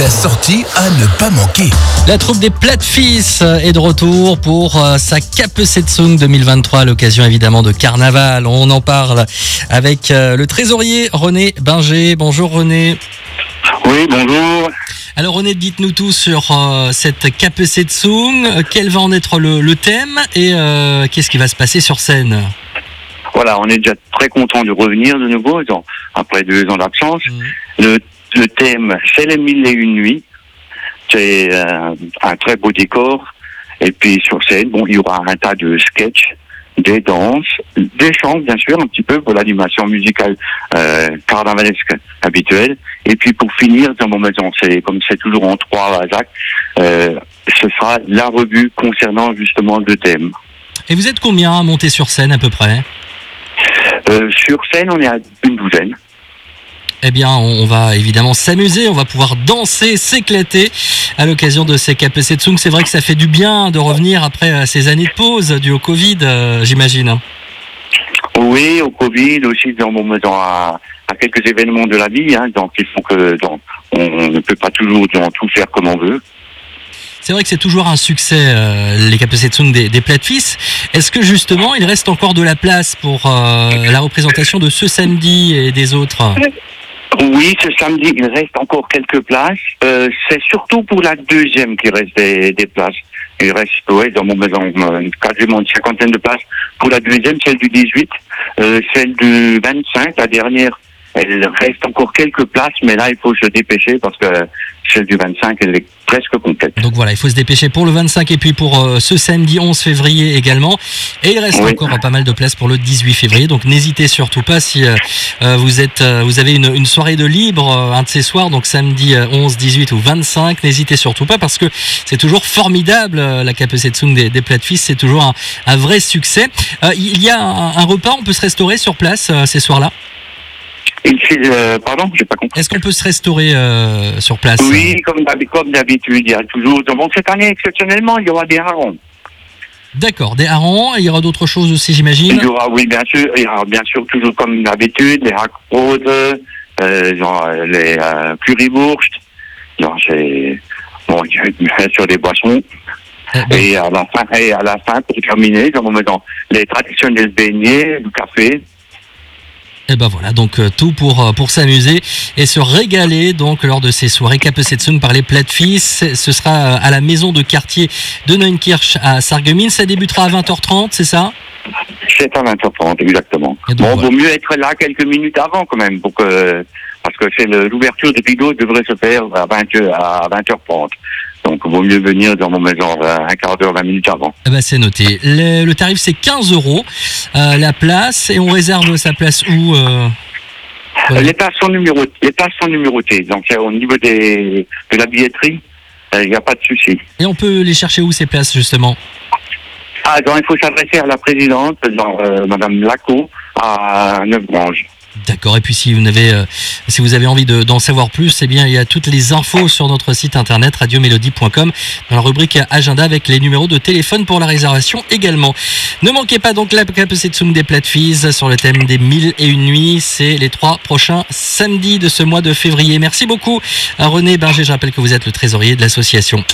La sortie à ne pas manquer. La troupe des Plates-Fils est de retour pour euh, sa Setsung 2023 à l'occasion évidemment de Carnaval. On en parle avec euh, le trésorier René Binger. Bonjour René. Oui, bonjour. Alors René, dites-nous tout sur euh, cette Setsung. Quel va en être le, thème et qu'est-ce qui va se passer sur scène? Voilà, on est déjà très content de revenir de nouveau après deux ans d'absence. Mmh. Le le thème, c'est les mille et une nuits. C'est euh, un très beau décor. Et puis sur scène, bon, il y aura un tas de sketchs, des danses, des chants, bien sûr, un petit peu pour l'animation musicale euh, carnavalesque habituelle. Et puis pour finir, dans mon maison, c'est comme c'est toujours en trois actes, euh, ce sera la revue concernant justement le thème. Et vous êtes combien à monter sur scène à peu près? Sur scène, on est à une douzaine eh bien, on va évidemment s'amuser, on va pouvoir danser, s'éclater à l'occasion de ces KPC Tsung. C'est vrai que ça fait du bien de revenir après euh, ces années de pause dû au Covid, euh, j'imagine. Oui, au Covid aussi, dans, à, à quelques événements de la vie, hein, donc il faut que on, ne peut pas toujours tout faire comme on veut. C'est vrai que c'est toujours un succès, euh, les Kapesetsung des, des Plates-Fils. Est-ce que justement, il reste encore de la place pour la représentation de ce samedi et des autres oui, ce samedi, il reste encore quelques places. Euh, c'est surtout pour la deuxième qu'il reste des, places. Il reste, oui, dans mon maison, quasiment une cinquantaine de places. Pour la deuxième, celle du 18, euh, celle du 25, la dernière, elle reste encore quelques places, mais là, il faut se dépêcher parce que celle du 25, elle est presque complète. Donc voilà, il faut se dépêcher pour le 25 et puis pour euh, ce samedi 11 février également. Et il reste encore pas mal de places pour le 18 février. Donc n'hésitez surtout pas si euh, euh, vous êtes, vous avez une, soirée de libre un de ces soirs, donc samedi 11, 18 ou 25. N'hésitez surtout pas parce que c'est toujours formidable la Kapesetsung des, des Plates C'est toujours un, vrai succès. il y a un repas, on peut se restaurer sur place ces soirs-là? Euh, pardon, j'ai pas compris. Est-ce qu'on peut se restaurer euh, sur place Oui, comme d'habitude, il y a toujours. Bon, cette année, exceptionnellement, il y aura des harengs. D'accord, des harengs, il y aura d'autres choses aussi, j'imagine Il y aura, oui, bien sûr, il y aura bien sûr, toujours comme d'habitude, les hacks euh, genre les euh, currywurst, genre c'est. Bon, sur des boissons. Eh et, à la fin, et à la fin, pour terminer, dans les traditionnels beignets, du café, et ben voilà, donc euh, tout pour, euh, pour s'amuser et se régaler donc lors de ces soirées Kapesetsung par les Plates-Fils. Ce sera euh, à la maison de quartier de Neunkirch à Sarreguemines. Ça débutera à 20h30, c'est ça? C'est à 20h30, exactement. bon, vaut mieux être là quelques minutes avant quand même, pour que, parce que c'est l'ouverture des pilotes devrait se faire à 20h, à 20h30. Donc, il vaut mieux venir dans mon maison un quart d'heure, 20 minutes avant. Eh ben, c'est noté. Le, tarif, c'est 15 euros euh, la place. Et on réserve sa place où euh, Les places sont numérotées. Les places sont numérotées. Donc, au niveau des, de la billetterie, euh, il n'y a pas de souci. Et on peut les chercher où ces places, justement? Ah, donc, il faut s'adresser à la présidente, Madame Laco, à Neuf-Granges. D'accord. Et puis si vous avez, euh, si avez envie d'en savoir plus, eh bien il y a toutes les infos sur notre site internet radiomélodie.com dans la rubrique agenda avec les numéros de téléphone pour la réservation également. Ne manquez pas donc la Tsum des plates sur le thème des mille et une nuits. C'est les trois prochains samedis de ce mois de février. Merci beaucoup à René Berger. Je rappelle que vous êtes le trésorier de l'association.